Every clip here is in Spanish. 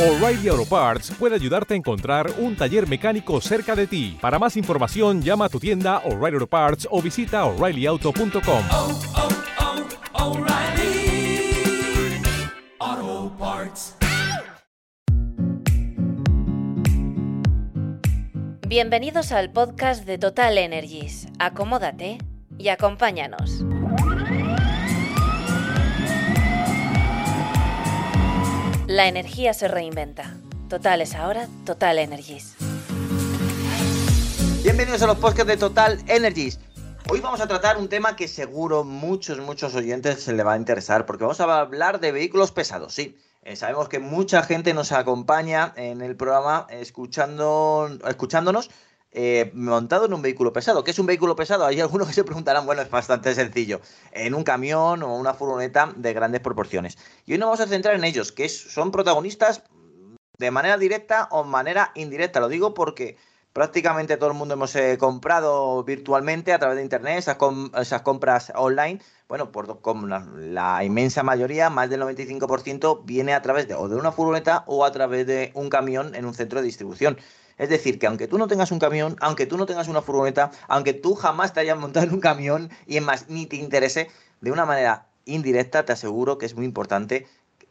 O'Reilly Auto Parts puede ayudarte a encontrar un taller mecánico cerca de ti. Para más información, llama a tu tienda O'Reilly Auto Parts o visita oreillyauto.com. oh, oh, Parts. Bienvenidos al podcast de Total Energies. Acomódate y acompáñanos. La energía se reinventa. Total es ahora Total Energies. Bienvenidos a los podcasts de Total Energies. Hoy vamos a tratar un tema que seguro muchos, muchos oyentes se le va a interesar, porque vamos a hablar de vehículos pesados, sí. Eh, sabemos que mucha gente nos acompaña en el programa escuchando, escuchándonos eh, montado en un vehículo pesado. ¿Qué es un vehículo pesado? Hay algunos que se preguntarán, bueno, es bastante sencillo, en un camión o una furgoneta de grandes proporciones. Y hoy nos vamos a centrar en ellos, que son protagonistas de manera directa o manera indirecta. Lo digo porque prácticamente todo el mundo hemos eh, comprado virtualmente a través de internet esas, com- esas compras online. Bueno, por como la, la inmensa mayoría, más del 95%, viene a través de o de una furgoneta o a través de un camión en un centro de distribución. Es decir, que aunque tú no tengas un camión, aunque tú no tengas una furgoneta, aunque tú jamás te hayas montado en un camión y es más, ni te interese, de una manera indirecta te aseguro que es muy importante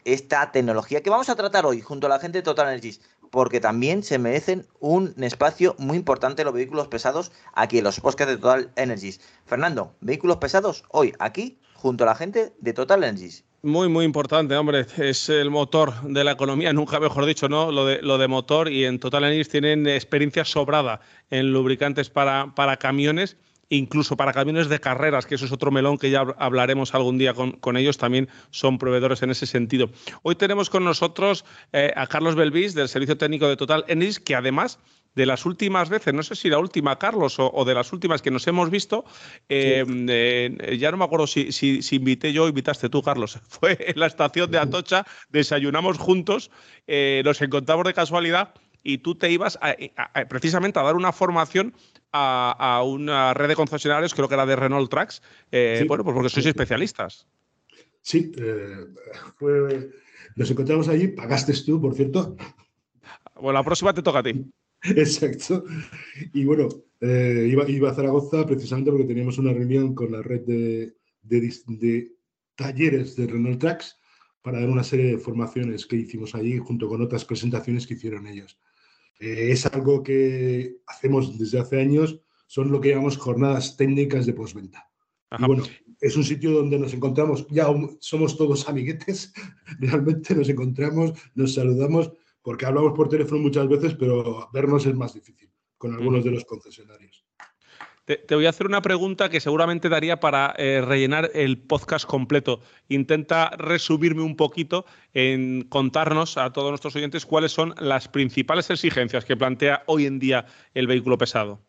esta tecnología que vamos a tratar hoy junto a la gente de Total Energies, porque también se merecen un espacio muy importante los vehículos pesados aquí en los podcasts de Total Energies. Fernando, vehículos pesados hoy aquí junto a la gente de Total Energies. Muy, muy importante, hombre. Es el motor de la economía, nunca mejor dicho, ¿no? Lo de, motor y en Total Energies tienen experiencia sobrada en lubricantes para, para camiones, incluso para camiones de carreras, que eso es otro melón que ya hab- hablaremos algún día con, con ellos, también son proveedores en ese sentido. Hoy tenemos con nosotros eh, a Carlos Belvis del Servicio Técnico de Total Energies, que además de las últimas veces, no sé si la última, Carlos, o, o de las últimas que nos hemos visto, eh, eh, ya no me acuerdo si, si- si invité yo o invitaste tú, Carlos. Fue en la estación de Atocha, desayunamos juntos, eh, nos encontramos de casualidad y tú te ibas a- a- a- precisamente a dar una formación a, a una red de concesionarios, creo que era de Renault Trucks, Sí. bueno, pues porque sois especialistas. Sí, fue- nos encontramos allí, pagaste tú, por cierto. Bueno, la próxima te toca a ti. Exacto. Y bueno, eh, iba, iba a Zaragoza precisamente porque teníamos una reunión con la red de, de dis- de talleres de Renault Trucks para dar una serie de formaciones que hicimos allí junto con otras presentaciones que hicieron ellos. Eh, es algo que hacemos desde hace años, son lo que llamamos jornadas técnicas de postventa. Y bueno, es un sitio donde nos encontramos, ya somos todos amiguetes, realmente nos encontramos, nos saludamos, porque hablamos por teléfono muchas veces, pero vernos es más difícil con algunos de los concesionarios. Te, te voy a hacer una pregunta que seguramente daría para eh, rellenar el podcast completo. Intenta resumirme un poquito en contarnos a todos nuestros oyentes cuáles son las principales exigencias que plantea hoy en día el vehículo pesado.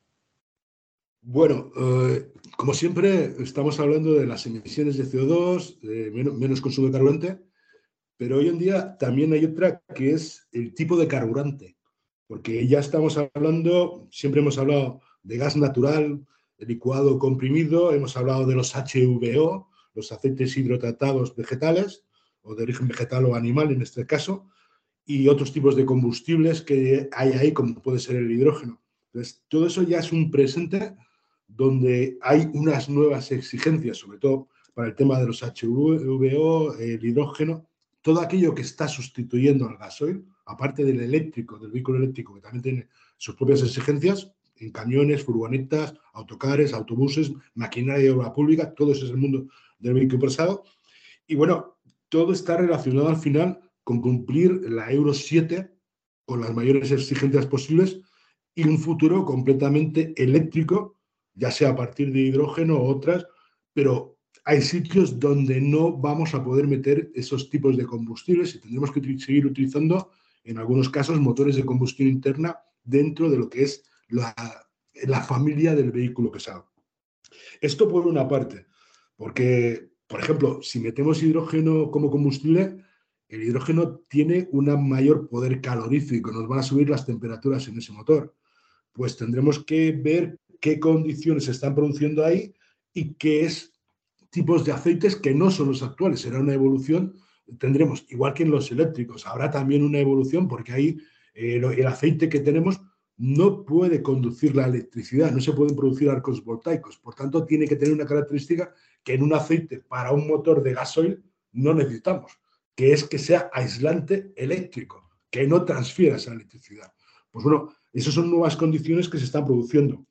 Bueno, eh, como siempre, estamos hablando de las emisiones de CO2, de menos, menos consumo de carburante, pero hoy en día también hay otra que es el tipo de carburante, porque ya estamos hablando, siempre hemos hablado de gas natural, licuado comprimido, hemos hablado de los HVO, los aceites hidrotratados vegetales, o de origen vegetal o animal en este caso, y otros tipos de combustibles que hay ahí, como puede ser el hidrógeno. Entonces, todo eso ya es un presente donde hay unas nuevas exigencias, sobre todo para el tema de los HVO, el hidrógeno, todo aquello que está sustituyendo al gasoil, aparte del eléctrico, del vehículo eléctrico, que también tiene sus propias exigencias, en camiones, furgonetas, autocares, autobuses, maquinaria de obra pública, todo ese es el mundo del vehículo pesado. Y bueno, todo está relacionado al final con cumplir la Euro 7 con las mayores exigencias posibles y un futuro completamente eléctrico, ya sea a partir de hidrógeno o otras, pero hay sitios donde no vamos a poder meter esos tipos de combustibles y tendremos que seguir utilizando, en algunos casos, motores de combustión interna dentro de lo que es la, la familia del vehículo pesado. Esto por una parte, porque, por ejemplo, si metemos hidrógeno como combustible, el hidrógeno tiene un mayor poder calorífico, nos van a subir las temperaturas en ese motor. Pues tendremos que ver qué condiciones se están produciendo ahí y qué es tipos de aceites que no son los actuales. Será una evolución tendremos, igual que en los eléctricos, habrá también una evolución porque ahí eh, el aceite que tenemos no puede conducir la electricidad, no se pueden producir arcos voltaicos. Por tanto, tiene que tener una característica que en un aceite para un motor de gasoil no necesitamos, que es que sea aislante eléctrico, que no transfiera esa electricidad. Pues bueno, esas son nuevas condiciones que se están produciendo.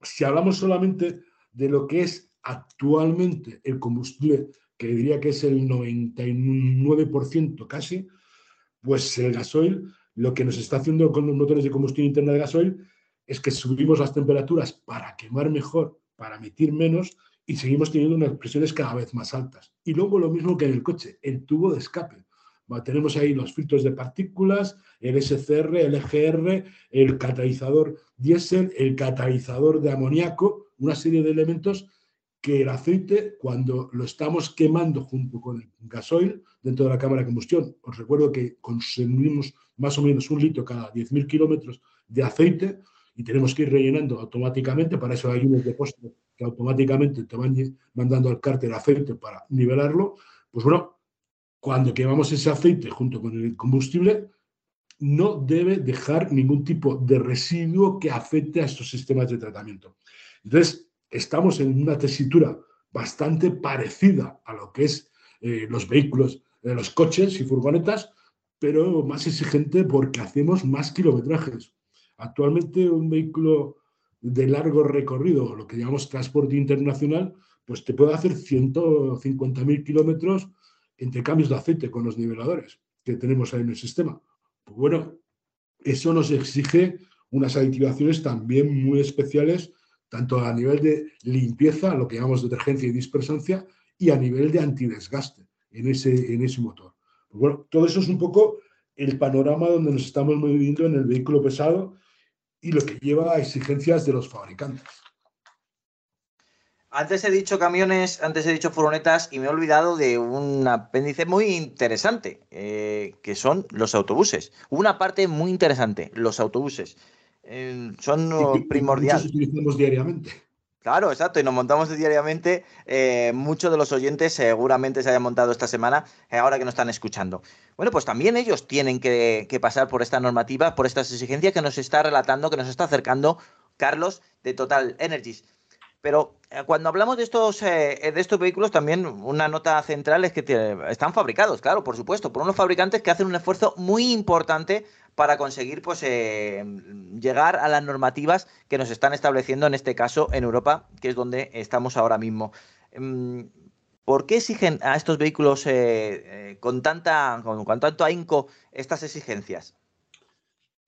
Si hablamos solamente de lo que es actualmente el combustible, que diría que es el 99% casi, pues el gasoil, lo que nos está haciendo con los motores de combustión interna de gasoil es que subimos las temperaturas para quemar mejor, para emitir menos y seguimos teniendo unas presiones cada vez más altas. Y luego lo mismo que en el coche, el tubo de escape. Va, tenemos ahí los filtros de partículas, el SCR, el EGR, el catalizador diésel, el catalizador de amoníaco, una serie de elementos que el aceite, cuando lo estamos quemando junto con el gasoil dentro de la cámara de combustión, os recuerdo que consumimos más o menos un litro cada 10.000 kilómetros de aceite y tenemos que ir rellenando automáticamente, para eso hay unos depósitos que automáticamente te van mandando al cárter aceite para nivelarlo, pues bueno, cuando quemamos ese aceite junto con el combustible, no debe dejar ningún tipo de residuo que afecte a estos sistemas de tratamiento. Entonces, estamos en una tesitura bastante parecida a lo que es eh, los vehículos, eh, los coches y furgonetas, pero más exigente porque hacemos más kilometrajes. Actualmente un vehículo de largo recorrido, lo que llamamos transporte internacional, pues te puede hacer 150.000 kilómetros entre cambios de aceite con los niveladores que tenemos ahí en el sistema. Pues bueno, eso nos exige unas aditivaciones también muy especiales, tanto a nivel de limpieza, lo que llamamos detergencia y dispersancia, y a nivel de antidesgaste en ese, en ese motor. Pues bueno, todo eso es un poco el panorama donde nos estamos moviendo en el vehículo pesado y lo que lleva a exigencias de los fabricantes. Antes he dicho camiones, antes he dicho furgonetas y me he olvidado de un apéndice muy interesante, eh, que son los autobuses. Una parte muy interesante, los autobuses. Eh, son Y que- y primordial. Muchos utilizamos diariamente. Claro, exacto, y nos montamos diariamente. eh, muchos de los oyentes seguramente se hayan montado esta semana, eh, ahora que nos están escuchando. Bueno, pues también ellos tienen que, que pasar por esta normativa, por estas exigencias que nos está relatando, que nos está acercando Carlos de Total Energies. Pero eh, cuando hablamos de estos, eh, de estos vehículos, también una nota central es que te- están fabricados, claro, por supuesto, por unos fabricantes que hacen un esfuerzo muy importante para conseguir pues, eh, llegar a las normativas que nos están estableciendo, en este caso en Europa, que es donde estamos ahora mismo. Mm, ¿Por qué exigen a estos vehículos eh, eh, con, tanta, con, tanto ahínco estas exigencias?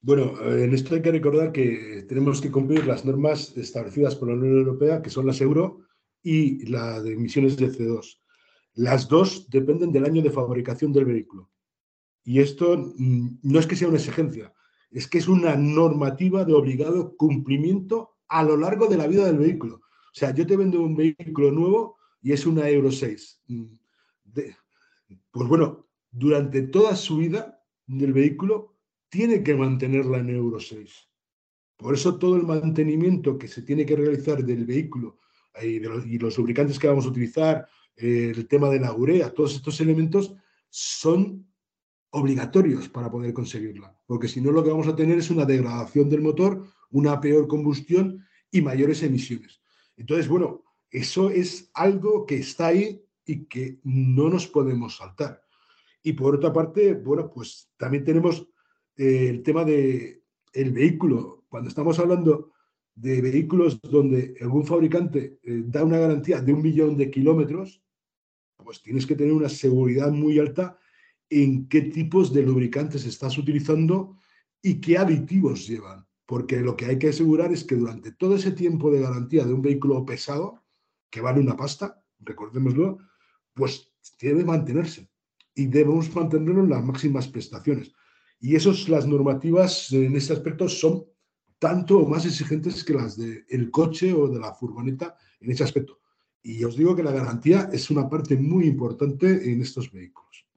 Bueno, en esto hay que recordar que tenemos que cumplir las normas establecidas por la Unión Europea, que son las euro y la de emisiones de CO2. Las dos dependen del año de fabricación del vehículo. Y esto mm, no es que sea una exigencia, es que es una normativa de obligado cumplimiento a lo largo de la vida del vehículo. O sea, yo te vendo un vehículo nuevo y es una Euro 6. Mm, pues bueno, durante toda su vida del vehículo tiene que mantenerla en Euro 6. Por eso todo el mantenimiento que se tiene que realizar del vehículo eh, y, de los, y los lubricantes que vamos a utilizar, eh, el tema de la urea, todos estos elementos son obligatorios para poder conseguirla, porque si no lo que vamos a tener es una degradación del motor, una peor combustión y mayores emisiones. Entonces, bueno, eso es algo que está ahí y que no nos podemos saltar. Y por otra parte, bueno, pues también tenemos eh, el tema de el vehículo. Cuando estamos hablando de vehículos donde algún fabricante eh, da una garantía de un millón de kilómetros, pues tienes que tener una seguridad muy alta en qué tipos de lubricantes estás utilizando y qué aditivos llevan. Porque lo que hay que asegurar es que durante todo ese tiempo de garantía de un vehículo pesado, que vale una pasta, recordémoslo, pues debe mantenerse y debemos mantenerlo en las máximas prestaciones. Y esos, las normativas en este aspecto son tanto o más exigentes que las del coche o de la furgoneta en ese aspecto. Y os digo que la garantía es una parte muy importante en estos vehículos.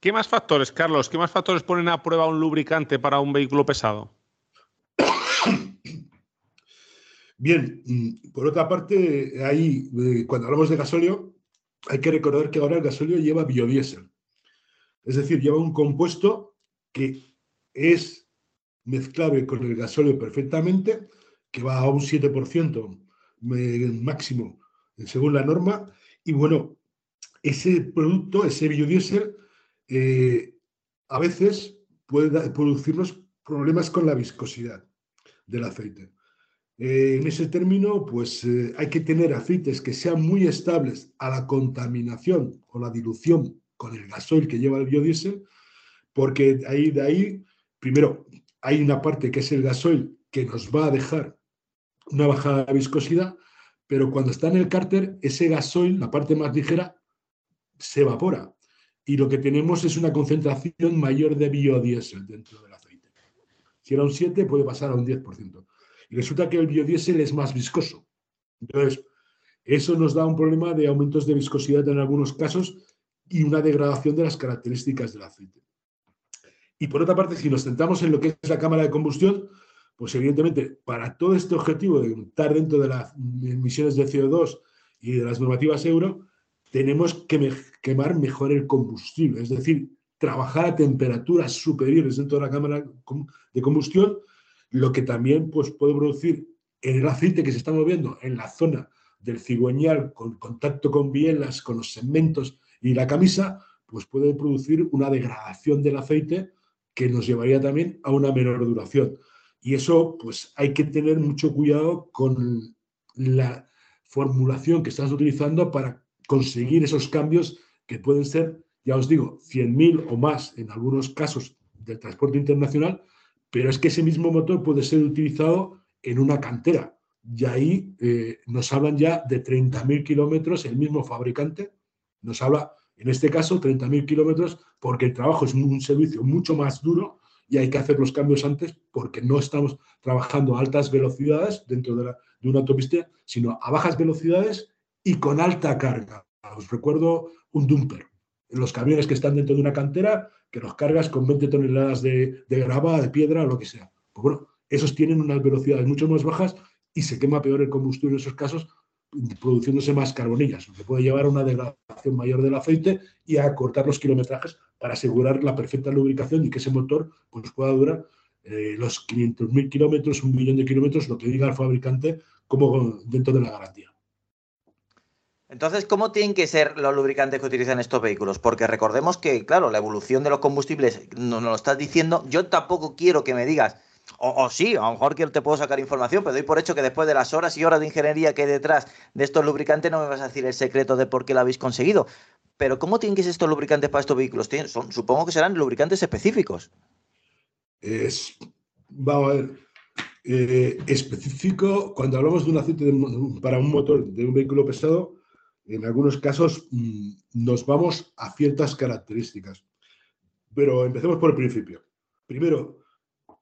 ¿Qué más factores, Carlos? ¿Qué más factores ponen a prueba un lubricante para un vehículo pesado? Bien, mm, por otra parte, ahí, eh, cuando hablamos de gasóleo, hay que recordar que ahora el gasóleo lleva biodiesel. Es decir, lleva un compuesto que es mezclable con el gasóleo perfectamente, que va a un 7% máximo según la norma. Y bueno, ese producto, ese biodiesel, eh, a veces puede producirnos problemas con la viscosidad del aceite. Eh, en ese término, pues eh, hay que tener aceites que sean muy estables a la contaminación o la dilución con el gasoil que lleva el biodiesel, porque ahí, de ahí, primero, hay una parte que es el gasoil que nos va a dejar una bajada viscosidad, pero cuando está en el cárter, ese gasoil, la parte más ligera, se evapora. Y lo que tenemos es una concentración mayor de biodiesel dentro del aceite. Si era un 7, puede pasar a un 10%. Y resulta que el biodiesel es más viscoso. Entonces, eso nos da un problema de aumentos de viscosidad en algunos casos y una degradación de las características del aceite. Y por otra parte, si nos centramos en lo que es la cámara de combustión, pues evidentemente para todo este objetivo de estar dentro de las emisiones de CO2 y de las normativas euro, tenemos que quemar mejor el combustible, es decir, trabajar a temperaturas superiores dentro de la cámara de combustión lo que también pues, puede producir en el aceite que se está moviendo en la zona del cigüeñal con contacto con bielas, con los segmentos y la camisa, pues puede producir una degradación del aceite que nos llevaría también a una menor duración. Y eso, pues hay que tener mucho cuidado con la formulación que estás utilizando para conseguir esos cambios que pueden ser, ya os digo, 100.000 o más en algunos casos del transporte internacional, pero es que ese mismo motor puede ser utilizado en una cantera. Y ahí eh, nos hablan ya de 30.000 kilómetros, el mismo fabricante nos habla, en este caso, 30.000 kilómetros, porque el trabajo es un servicio mucho más duro y hay que hacer los cambios antes porque no estamos trabajando a altas velocidades dentro de, de una autopista, sino a bajas velocidades y con alta carga. Os recuerdo un dumper. Los camiones que están dentro de una cantera que los cargas con 20 toneladas de, grava, de piedra, lo que sea. Pues bueno, esos tienen unas velocidades mucho más bajas y se quema peor el combustible en esos casos, produciéndose más carbonillas, lo que puede llevar a una degradación mayor del aceite y a cortar los kilometrajes para asegurar la perfecta lubricación y que ese motor pues, pueda durar eh, los 500.000 kilómetros, un millón de kilómetros, lo que diga el fabricante, como dentro de la garantía. Entonces, ¿cómo tienen que ser los lubricantes que utilizan estos vehículos? Porque recordemos que, claro, la evolución de los combustibles no nos lo estás diciendo. Yo tampoco quiero que me digas, o, sí, a lo mejor que te puedo sacar información, pero doy por hecho que después de las horas y horas de ingeniería que hay detrás de estos lubricantes no me vas a decir el secreto de por qué lo habéis conseguido. Pero ¿cómo tienen que ser estos lubricantes para estos vehículos? Son, supongo que serán lubricantes específicos. Es, vamos a ver, eh, específico, cuando hablamos de un aceite para un motor de un vehículo pesado, en algunos casos mm, nos vamos a ciertas características. Pero empecemos por el principio. Primero,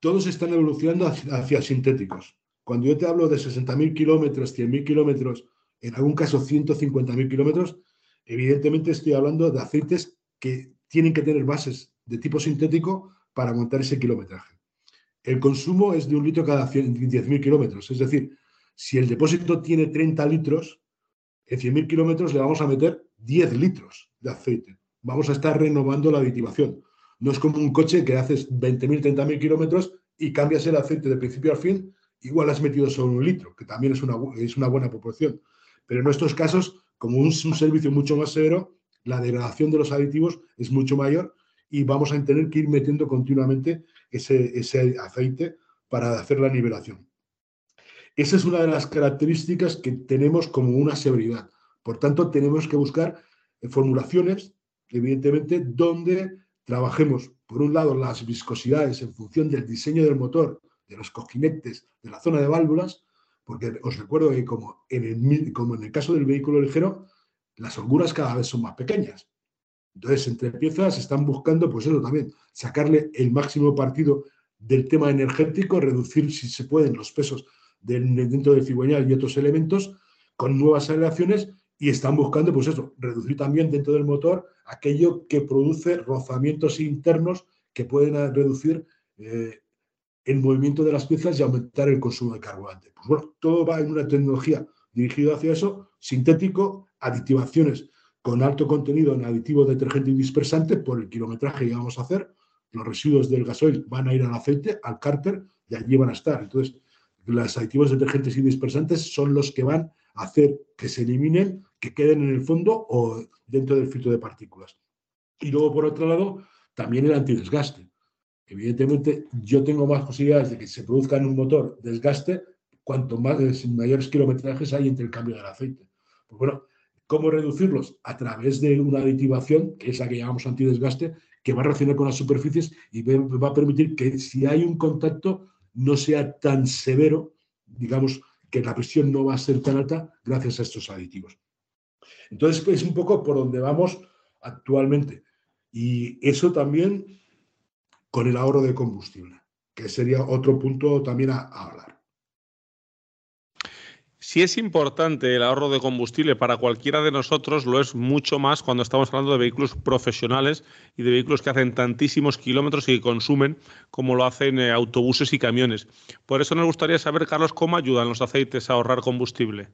todos están evolucionando hacia, sintéticos. Cuando yo te hablo de 60.000 kilómetros, 100.000 kilómetros, en algún caso 150.000 kilómetros, evidentemente estoy hablando de aceites que tienen que tener bases de tipo sintético para montar ese kilometraje. El consumo es de un litro cada 10.000 kilómetros. Es decir, si el depósito tiene 30 litros, en 100.000 kilómetros le vamos a meter 10 litros de aceite. Vamos a estar renovando la aditivación. No es como un coche que haces 20.000, 30.000 kilómetros y cambias el aceite de principio a fin, igual has metido solo un litro, que también es una, es una buena proporción. Pero en nuestros casos, como un, un servicio mucho más severo, la degradación de los aditivos es mucho mayor y vamos a tener que ir metiendo continuamente ese, ese aceite para hacer la nivelación. Esa es una de las características que tenemos como una seguridad. Por tanto, tenemos que buscar formulaciones, evidentemente, donde trabajemos, por un lado, las viscosidades en función del diseño del motor, de los cojinetes, de la zona de válvulas, porque os recuerdo que como en el, como en el caso del vehículo ligero, las holguras cada vez son más pequeñas. Entonces, entre piezas están buscando, pues eso también, sacarle el máximo partido del tema energético, reducir, si se pueden, los pesos dentro del cigüeñal y otros elementos con nuevas aleaciones y están buscando, pues eso, reducir también dentro del motor aquello que produce rozamientos internos que pueden reducir eh, el movimiento de las piezas y aumentar el consumo de carburante. Pues bueno, todo va en una tecnología dirigida hacia eso, sintético, aditivaciones con alto contenido en aditivo detergente y dispersante por el kilometraje que vamos a hacer. Los residuos del gasoil van a ir al aceite, al cárter, y allí van a estar. Entonces, los aditivos detergentes y dispersantes son los que van a hacer que se eliminen, que queden en el fondo o dentro del filtro de partículas. Y luego, por otro lado, también el antidesgaste. Evidentemente, yo tengo más posibilidades de que se produzca en un motor desgaste cuanto más mayores kilometrajes hay entre el cambio del aceite. Pues bueno, ¿cómo reducirlos? A través de una aditivación, que es la que llamamos antidesgaste, que va a reaccionar con las superficies y va a permitir que si hay un contacto no sea tan severo, digamos, que la presión no va a ser tan alta gracias a estos aditivos. Entonces, es un poco por donde vamos actualmente. Y eso también con el ahorro de combustible, que sería otro punto también a hablar. Si es importante el ahorro de combustible para cualquiera de nosotros, lo es mucho más cuando estamos hablando de vehículos profesionales y de vehículos que hacen tantísimos kilómetros y que consumen como lo hacen eh, autobuses y camiones. Por eso nos gustaría saber, Carlos, cómo ayudan los aceites a ahorrar combustible.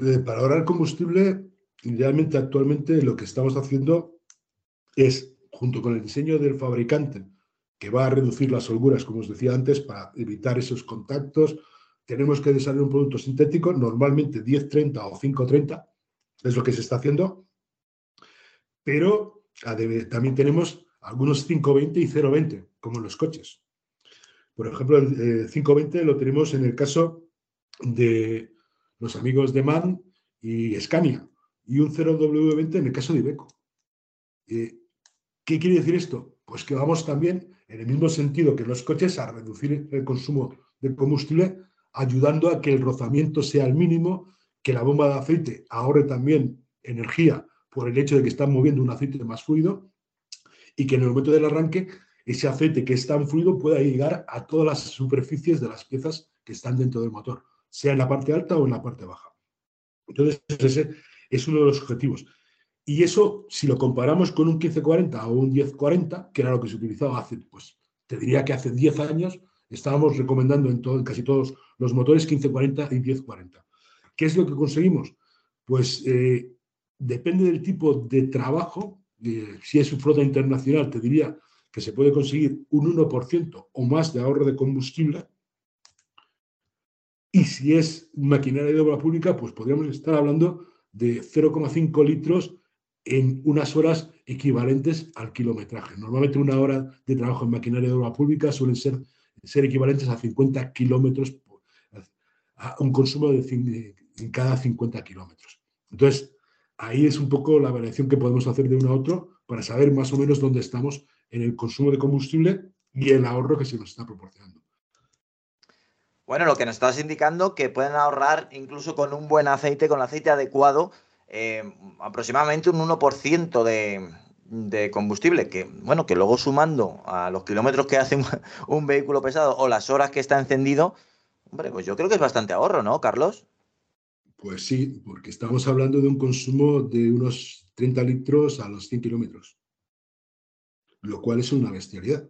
Eh, para ahorrar combustible, idealmente actualmente lo que estamos haciendo es, junto con el diseño del fabricante, que va a reducir las holguras, como os decía antes, para evitar esos contactos. Tenemos que desarrollar un producto sintético, normalmente 10-30 o 5-30, es lo que se está haciendo, pero también tenemos algunos 5-20 y 0-20, como en los coches. Por ejemplo, el 5-20 eh, lo tenemos en el caso de los amigos de MAN y Scania, y un 0W20 en el caso de Iveco. Eh, ¿Qué quiere decir esto? Pues que vamos también en el mismo sentido que los coches a reducir el consumo de combustible, ayudando a que el rozamiento sea el mínimo, que la bomba de aceite ahorre también energía por el hecho de que están moviendo un aceite más fluido y que en el momento del arranque ese aceite que es tan fluido pueda llegar a todas las superficies de las piezas que están dentro del motor, sea en la parte alta o en la parte baja. Entonces, ese es uno de los objetivos. Y eso, si lo comparamos con un 1540 o un 1040, que era lo que se utilizaba hace, pues te diría que hace 10 años, estábamos recomendando en, todo, casi todos los motores 1540 y 1040. ¿Qué es lo que conseguimos? Pues eh, depende del tipo de trabajo. Eh, si es un flota internacional, te diría que se puede conseguir un 1% o más de ahorro de combustible. Y si es maquinaria de obra pública, pues podríamos estar hablando de 0,5 litros en unas horas equivalentes al kilometraje. Normalmente una hora de trabajo en maquinaria de obra pública suelen ser, ser equivalentes a 50 kilómetros, a un consumo de, en cada 50 kilómetros. Entonces, ahí es un poco la variación que podemos hacer de uno a otro para saber más o menos dónde estamos en el consumo de combustible y el ahorro que se nos está proporcionando. Bueno, lo que nos estás indicando que pueden ahorrar incluso con un buen aceite, con aceite adecuado, eh, aproximadamente un 1% de, de, combustible, que bueno, que luego sumando a los kilómetros que hace un, vehículo pesado o las horas que está encendido, hombre, pues yo creo que es bastante ahorro, ¿no, Carlos? Pues sí, porque estamos hablando de un consumo de unos 30 litros a los 100 kilómetros, lo cual es una bestialidad.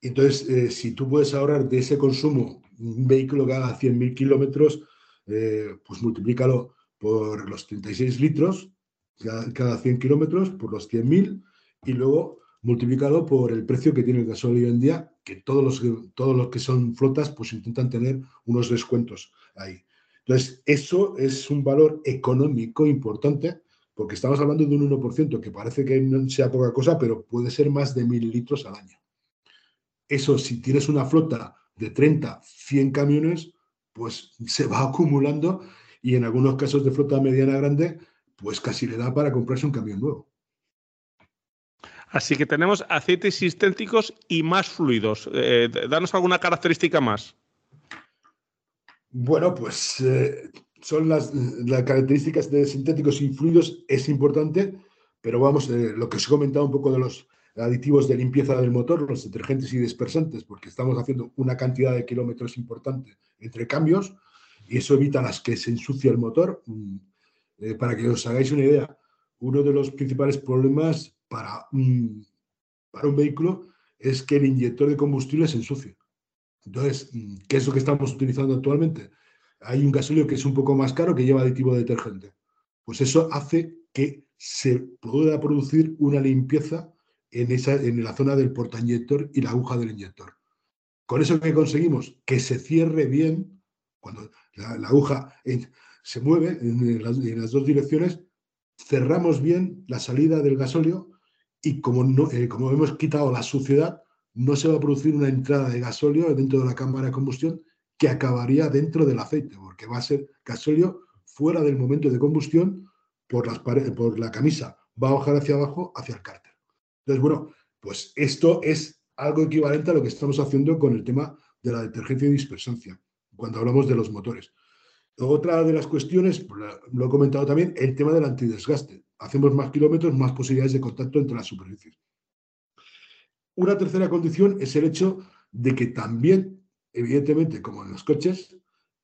Entonces, eh, si tú puedes ahorrar de ese consumo un vehículo que haga 100.000 kilómetros, eh, pues multiplícalo por los 36 litros cada 100 kilómetros, por los 100.000 y luego multiplicado por el precio que tiene el gasoil hoy en día, que todos los, todos los que son flotas pues intentan tener unos descuentos ahí. Entonces, eso es un valor económico importante porque estamos hablando de un 1%, que parece que no sea poca cosa, pero puede ser más de 1.000 litros al año. Eso, si tienes una flota de 30, 100 camiones, pues se va acumulando y en algunos casos de flota mediana grande, pues casi le da para comprarse un camión nuevo. Así que tenemos aceites sintéticos y más fluidos. Eh, danos alguna característica más. Bueno, pues eh, son las, características de sintéticos y fluidos, es importante, pero vamos, eh, lo que os he comentado un poco de los aditivos de limpieza del motor, los detergentes y dispersantes, porque estamos haciendo una cantidad de kilómetros importante entre cambios, y eso evita las que se ensucia el motor. Mm, eh, para que os hagáis una idea, uno de los principales problemas para un, para un vehículo es que el inyector de combustible se ensucie. Entonces, mm, ¿qué es lo que estamos utilizando actualmente? Hay un gasolio que es un poco más caro que lleva aditivo detergente. pues eso hace que se pueda producir una limpieza en, esa, en la zona del portainyector y la aguja del inyector. Con eso que conseguimos que se cierre bien, cuando la, aguja en- se mueve en las, en las dos direcciones, cerramos bien la salida del gasóleo y como, no, eh, como hemos quitado la suciedad, no se va a producir una entrada de gasóleo dentro de la cámara de combustión que acabaría dentro del aceite, porque va a ser gasóleo fuera del momento de combustión por, las por la camisa, va a bajar hacia abajo, hacia el cárter. Entonces, bueno, pues esto es algo equivalente a lo que estamos haciendo con el tema de la detergencia y dispersancia, cuando hablamos de los motores. Otra de las cuestiones, pues, lo he comentado también, el tema del antidesgaste. Hacemos más kilómetros, más posibilidades de contacto entre las superficies. Una tercera condición es el hecho de que también, evidentemente, como en los coches,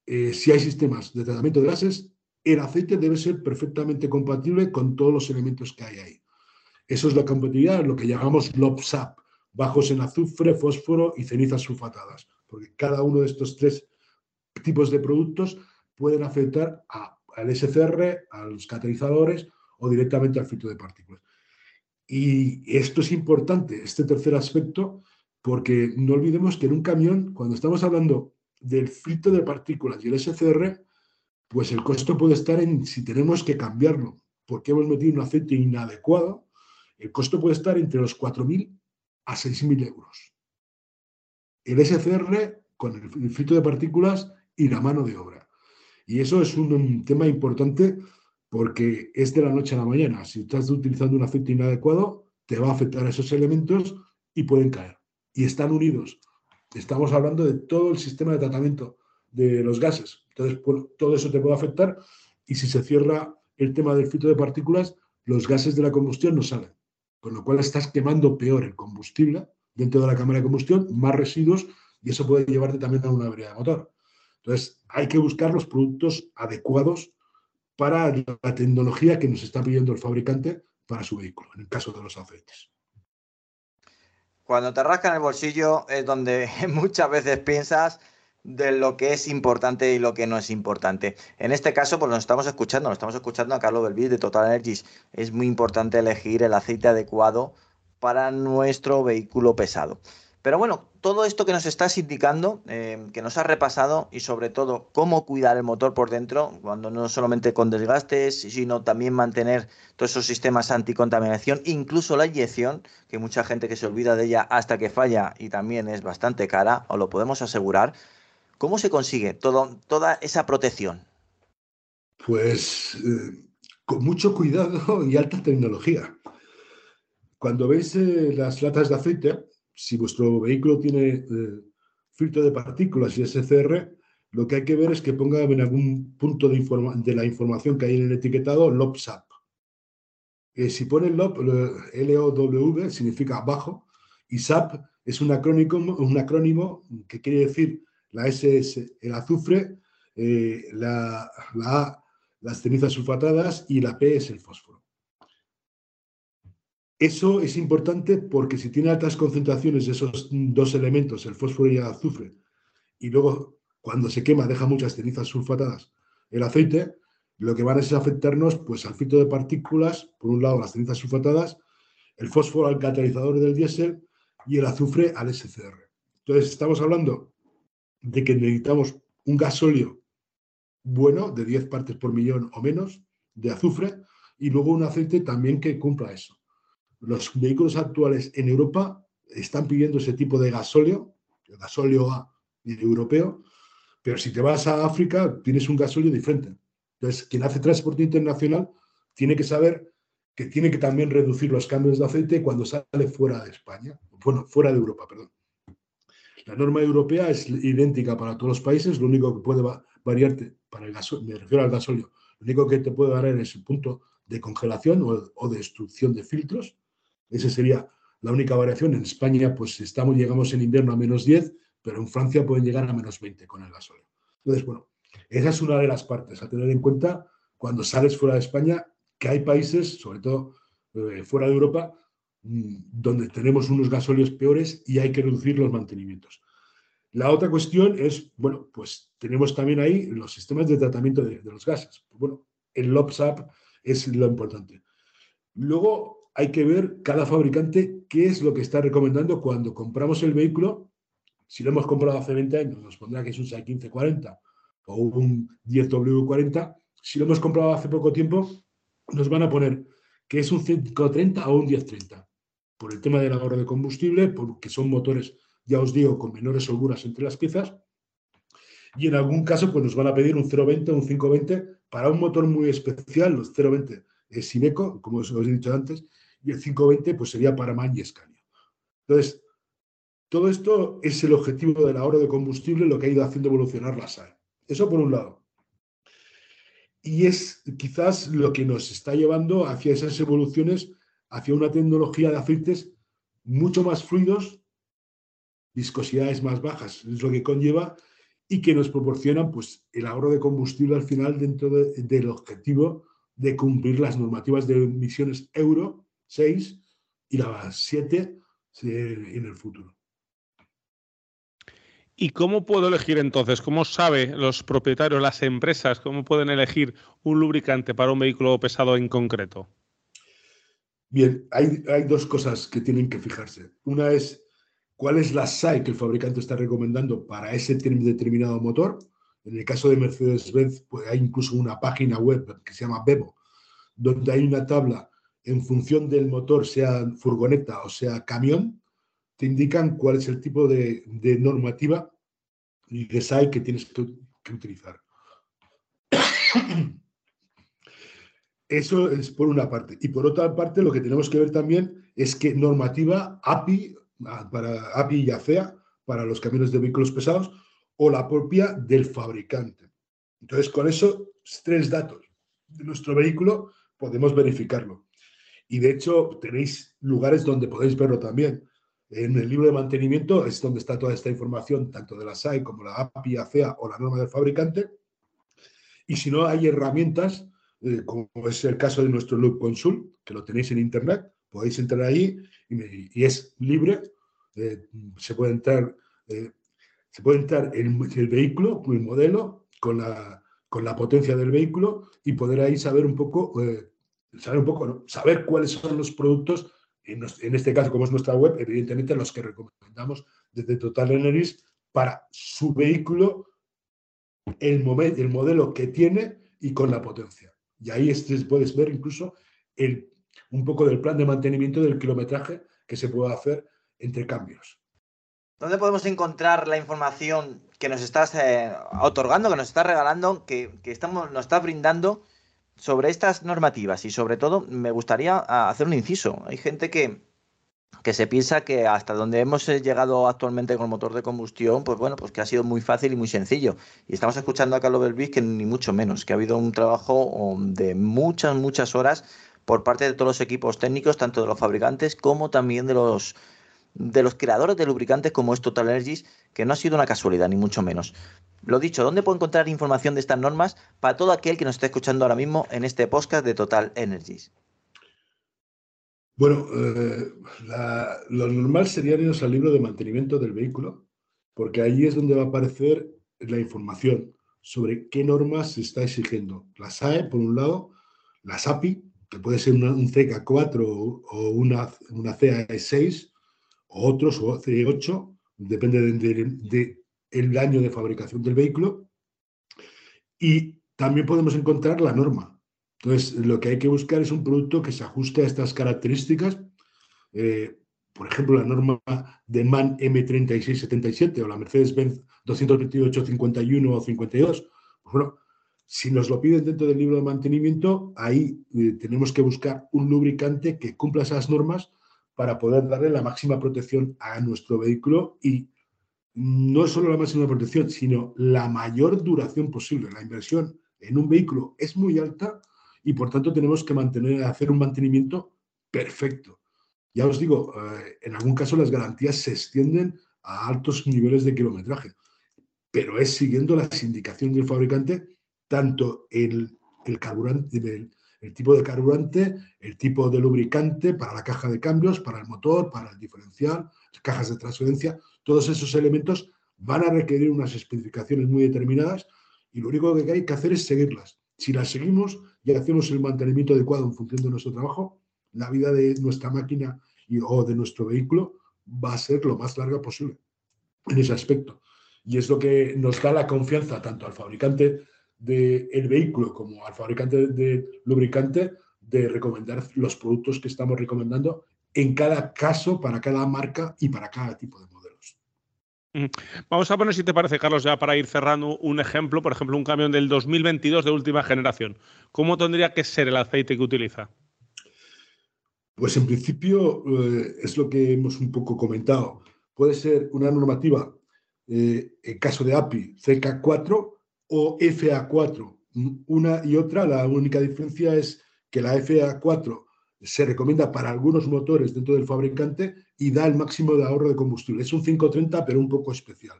eh, si hay sistemas de tratamiento de gases, el aceite debe ser perfectamente compatible con todos los elementos que hay ahí. Eso es la compatibilidad, lo que llamamos LOPSAP, bajos en azufre, fósforo y cenizas sulfatadas, porque cada uno de estos tres tipos de productos pueden afectar al SCR, a los catalizadores o directamente al filtro de partículas. Y esto es importante, este tercer aspecto, porque no olvidemos que en un camión, cuando estamos hablando del filtro de partículas y el SCR, pues el costo puede estar en si tenemos que cambiarlo, porque hemos metido un aceite inadecuado, el costo puede estar entre los 4.000 a 6.000 euros. El SCR con el filtro de partículas y la mano de obra. Y eso es un tema importante porque es de la noche a la mañana. Si estás utilizando un aceite inadecuado, te va a afectar a esos elementos y pueden caer. Y están unidos. Estamos hablando de todo el sistema de tratamiento de los gases. Entonces, todo eso te puede afectar y si se cierra el tema del filtro de partículas, los gases de la combustión no salen. Con lo cual estás quemando peor el combustible dentro de la cámara de combustión, más residuos y eso puede llevarte también a una avería de motor. Entonces, hay que buscar los productos adecuados para la tecnología que nos está pidiendo el fabricante para su vehículo, en el caso de los aceites. Cuando te rascan el bolsillo es donde muchas veces piensas de lo que es importante y lo que no es importante. En este caso, pues nos estamos escuchando, nos estamos escuchando a Carlos Belvis de Total Energies. Es muy importante elegir el aceite adecuado para nuestro vehículo pesado. Pero bueno, todo esto que nos estás indicando, eh, que nos has repasado y sobre todo cómo cuidar el motor por dentro, cuando no solamente con desgastes, sino también mantener todos esos sistemas anticontaminación, incluso la inyección, que mucha gente que se olvida de ella hasta que falla y también es bastante cara, os lo podemos asegurar. ¿Cómo se consigue toda esa protección? Pues eh, con mucho cuidado y alta tecnología. Cuando veis eh, las latas de aceite, si vuestro vehículo tiene eh, filtro de partículas y SCR, lo que hay que ver es que ponga en algún punto de, la información que hay en el etiquetado LOPSAP. Eh, si pone LOP, L-O-W, significa bajo, y SAP es un acrónimo, un acrónimo que quiere decir la S es el azufre, eh, la, la A las cenizas sulfatadas y la P es el fósforo. Eso es importante porque si tiene altas concentraciones de esos dos elementos, el fósforo y el azufre, y luego cuando se quema deja muchas cenizas sulfatadas el aceite, lo que van a es afectarnos pues, al filtro de partículas, por un lado las cenizas sulfatadas, el fósforo al catalizador del diésel y el azufre al SCR. Entonces estamos hablando de que necesitamos un gasóleo bueno, de 10 partes por millón o menos, de azufre, y luego un aceite también que cumpla eso. Los vehículos actuales en Europa están pidiendo ese tipo de gasóleo, el gasóleo A europeo, pero si te vas a África tienes un gasóleo diferente. Entonces, quien hace transporte internacional tiene que saber que tiene que también reducir los cambios de aceite cuando sale fuera de España, bueno, fuera de Europa, perdón. La norma europea es idéntica para todos los países, lo único que puede va- variarte para el gasóleo, me refiero al gasóleo, lo único que te puede variar es el punto de congelación o, o de destrucción de filtros. Esa sería la única variación. En España, pues estamos, llegamos en invierno a menos 10, pero en Francia pueden llegar a menos 20 con el gasóleo. Entonces, bueno, esa es una de las partes a tener en cuenta cuando sales fuera de España, que hay países, sobre todo eh, fuera de Europa, mm, donde tenemos unos gasóleos peores y hay que reducir los mantenimientos. La otra cuestión es, bueno, pues tenemos también ahí los sistemas de tratamiento de, de los gases. Bueno, el LOPSAP es lo importante. Luego hay que ver cada fabricante qué es lo que está recomendando cuando compramos el vehículo. Si lo hemos comprado hace 20 años, nos pondrá que es un SAI 1540 o un 10W40. Si lo hemos comprado hace poco tiempo, nos van a poner que es un 530 o un 1030. Por el tema del ahorro de combustible, porque son motores, ya os digo, con menores holguras entre las piezas. Y en algún caso, pues nos van a pedir un 020 o un 520 para un motor muy especial, los 020 es Iveco, como os, he dicho antes, y el 520 pues sería para MAN y Scania. Entonces, todo esto es el objetivo del ahorro de combustible, lo que ha ido haciendo evolucionar la SAE. Eso por un lado. Y es quizás lo que nos está llevando hacia esas evoluciones, hacia una tecnología de aceites mucho más fluidos, viscosidades más bajas, es lo que conlleva y que nos proporcionan pues, el ahorro de combustible al final dentro del objetivo de cumplir las normativas de emisiones Euro 6 y las 7 en el futuro. ¿Y cómo puedo elegir entonces? ¿Cómo sabe los propietarios, las empresas, cómo pueden elegir un lubricante para un vehículo pesado en concreto? Bien, hay, hay dos cosas que tienen que fijarse. Una es cuál es la SAE que el fabricante está recomendando para ese determinado motor. En el caso de Mercedes-Benz, pues hay incluso una página web que se llama Bebo, donde hay una tabla en función del motor, sea furgoneta o sea camión, te indican cuál es el tipo de, normativa y de SAE que tienes que, utilizar. Eso es por una parte. Y por otra parte, lo que tenemos que ver también es que normativa API para API y ACEA para los camiones de vehículos pesados o la propia del fabricante. Entonces, con esos tres datos de nuestro vehículo podemos verificarlo. Y de hecho, tenéis lugares donde podéis verlo también. En el libro de mantenimiento es donde está toda esta información, tanto de la SAI como la API, ACEA o la norma del fabricante. Y si no, hay herramientas, eh, como es el caso de nuestro Loop Consult, que lo tenéis en Internet, podéis entrar ahí y, es libre. Eh, se puede entrar, eh, se puede entrar en el vehículo, el modelo, con la, con la potencia del vehículo y poder ahí saber un poco, saber un poco, saber cuáles son los productos, en, este caso, como es nuestra web, evidentemente los que recomendamos desde Total Energies para su vehículo, el, el modelo que tiene y con la potencia. Y ahí puedes ver incluso el un poco del plan de mantenimiento del kilometraje que se puede hacer entre cambios. ¿Dónde podemos encontrar la información que nos estás eh, otorgando, que nos estás regalando, que, estamos, nos estás brindando sobre estas normativas? Y sobre todo, me gustaría ah, hacer un inciso. Hay gente que, que se piensa que hasta donde hemos eh, llegado actualmente con el motor de combustión, pues bueno, pues que ha sido muy fácil y muy sencillo. Y estamos escuchando a Carlos Belvis que ni mucho menos, que ha habido un trabajo de muchas, muchas horas por parte de todos los equipos técnicos, tanto de los fabricantes como también de los, de los creadores de lubricantes como es Total Energies, que no ha sido una casualidad, ni mucho menos. Lo dicho, ¿dónde puedo encontrar información de estas normas para todo aquel que nos esté escuchando ahora mismo en este podcast de Total Energies? Bueno, eh, lo normal sería irnos al libro de mantenimiento del vehículo, porque ahí es donde va a aparecer la información sobre qué normas se está exigiendo. La SAE, por un lado, las API, que puede ser un CK4 o una, una CAE6, o otros, o CE8, depende del de, año de fabricación del vehículo. Y también podemos encontrar la norma. Entonces, lo que hay que buscar es un producto que se ajuste a estas características. Eh, por ejemplo, la norma de MAN M3677 o la Mercedes-Benz 228-51 o 52. Pues bueno, si nos lo piden dentro del libro de mantenimiento, ahí eh, tenemos que buscar un lubricante que cumpla esas normas para poder darle la máxima protección a nuestro vehículo y no solo la máxima protección, sino la mayor duración posible. La inversión en un vehículo es muy alta y por tanto tenemos que mantener, hacer un mantenimiento perfecto. Ya os digo, eh, en algún caso las garantías se extienden a altos niveles de kilometraje, pero es siguiendo las indicaciones del fabricante tanto el, el carburante, el, tipo de carburante, el tipo de lubricante para la caja de cambios, para el motor, para el diferencial, cajas de transferencia, todos esos elementos van a requerir unas especificaciones muy determinadas y lo único que hay que hacer es seguirlas. Si las seguimos, y hacemos el mantenimiento adecuado en función de nuestro trabajo, la vida de nuestra máquina y, o de nuestro vehículo va a ser lo más larga posible en ese aspecto. Y es lo que nos da la confianza tanto al fabricante del vehículo como al fabricante de lubricante de recomendar los productos que estamos recomendando en cada caso, para cada marca y para cada tipo de modelos. Vamos a poner, si te parece, Carlos, ya para ir cerrando un ejemplo, por ejemplo, un camión del 2022 de última generación. ¿Cómo tendría que ser el aceite que utiliza? Pues en principio eh, es lo que hemos un poco comentado. Puede ser una normativa, eh, en caso de API, CK4 o FA4. Una y otra, la única diferencia es que la FA4 se recomienda para algunos motores dentro del fabricante y da el máximo de ahorro de combustible. Es un 530, pero un poco especial.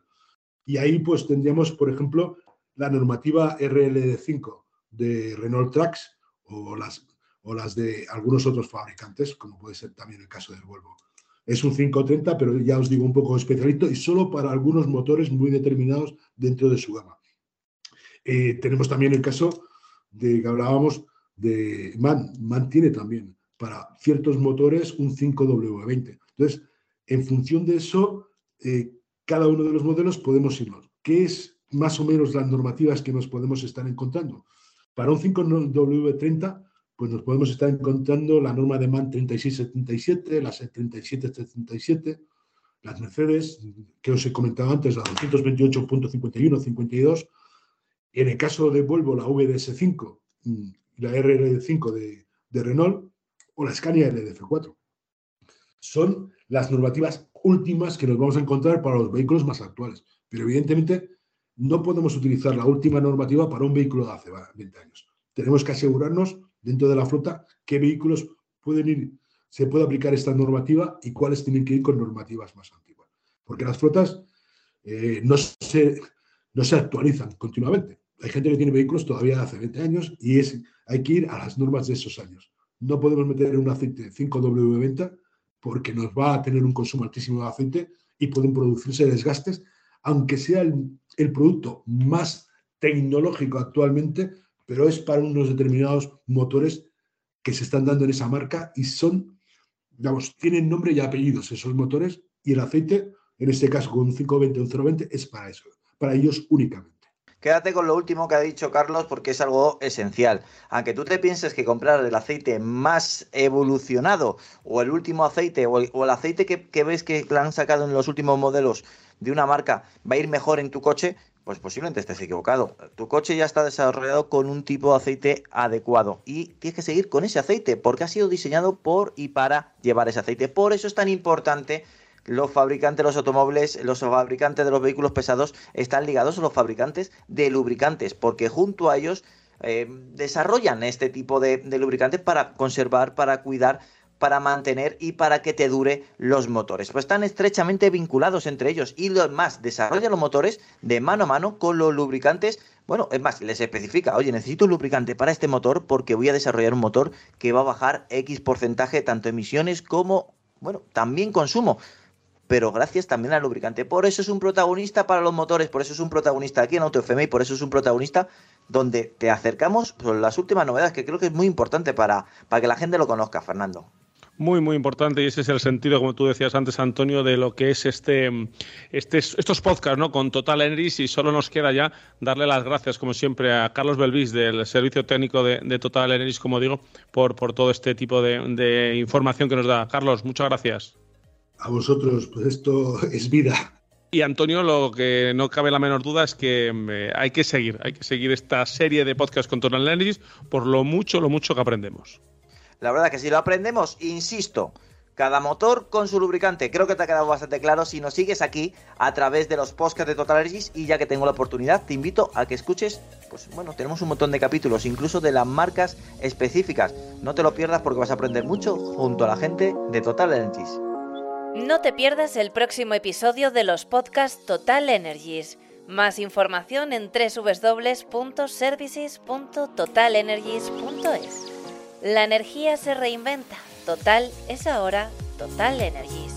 Y ahí pues tendríamos, por ejemplo, la normativa RLD5 de Renault Trucks o las, o las de algunos otros fabricantes, como puede ser también el caso del Volvo. Es un 530, pero ya os digo un poco especialito y solo para algunos motores muy determinados dentro de su gama. Eh, tenemos también el caso de que hablábamos de MAN. MAN tiene también para ciertos motores un 5W20. Entonces, en función de eso, eh, cada uno de los modelos podemos irnos. ¿Qué es más o menos las normativas que nos podemos estar encontrando? Para un 5W30, pues nos podemos estar encontrando la norma de MAN 3677, la 3777, las Mercedes, que os he comentado antes, la 228.51-52, en el caso de Volvo, la VDS5 y la RR5 de, Renault, o la Scania LDF4. Son las normativas últimas que nos vamos a encontrar para los vehículos más actuales. Pero evidentemente no podemos utilizar la última normativa para un vehículo de hace 20 años. Tenemos que asegurarnos dentro de la flota qué vehículos pueden ir, se puede aplicar esta normativa y cuáles tienen que ir con normativas más antiguas. Porque las flotas eh, no se actualizan continuamente. Hay gente que tiene vehículos todavía de hace 20 años y es, hay que ir a las normas de esos años no podemos meter un aceite 5W20 porque nos va a tener un consumo altísimo de aceite y pueden producirse desgastes, aunque sea el, producto más tecnológico actualmente, pero es para unos determinados motores que se están dando en esa marca y son, digamos, tienen nombre y apellidos esos motores y el aceite, en este caso con un 520 o un 020, es para eso, para ellos únicamente. Quédate con lo último que ha dicho Carlos porque es algo esencial. Aunque tú te pienses que comprar el aceite más evolucionado o el último aceite o el, aceite que, ves que han sacado en los últimos modelos de una marca va a ir mejor en tu coche, pues posiblemente estés equivocado. Tu coche ya está desarrollado con un tipo de aceite adecuado y tienes que seguir con ese aceite porque ha sido diseñado por y para llevar ese aceite. Por eso es tan importante los fabricantes de los automóviles, los fabricantes de los vehículos pesados están ligados a los fabricantes de lubricantes, porque junto a ellos eh, desarrollan este tipo de, lubricantes para conservar, para cuidar para mantener y para que te dure los motores. Pues están estrechamente vinculados entre ellos y lo más, desarrollan los motores de mano a mano con los lubricantes. Bueno, es más, les especifica, oye, necesito un lubricante para este motor porque voy a desarrollar un motor que va a bajar X porcentaje, tanto emisiones como, bueno, también consumo pero gracias también al lubricante. Por eso es un protagonista para los motores, por eso es un protagonista aquí en AutoFM y por eso es un protagonista donde te acercamos las últimas novedades que creo que es muy importante para, para que la gente lo conozca, Fernando. Muy, muy importante y ese es el sentido, como tú decías antes, Antonio, de lo que es este, este estos podcasts ¿no? con Total Energy y solo nos queda ya darle las gracias, como siempre, a Carlos Belvis del Servicio Técnico de, Total Energy, como digo, por, por todo este tipo de información que nos da. Carlos, muchas gracias a vosotros, pues esto es vida. Y Antonio, lo que no cabe la menor duda es que eh, hay que seguir, hay que seguir esta serie de podcast con Total Energy por lo mucho, lo mucho que aprendemos. La verdad que si lo aprendemos, insisto, cada motor con su lubricante. Creo que te ha quedado bastante claro si nos sigues aquí a través de los podcasts de Total Energies y ya que tengo la oportunidad, te invito a que escuches, pues bueno, tenemos un montón de capítulos, incluso de las marcas específicas. No te lo pierdas porque vas a aprender mucho junto a la gente de Total Energies. No te pierdas el próximo episodio de los podcasts Total Energies. Más información en www.services.totalenergies.es. La energía se reinventa. Total es ahora Total Energies.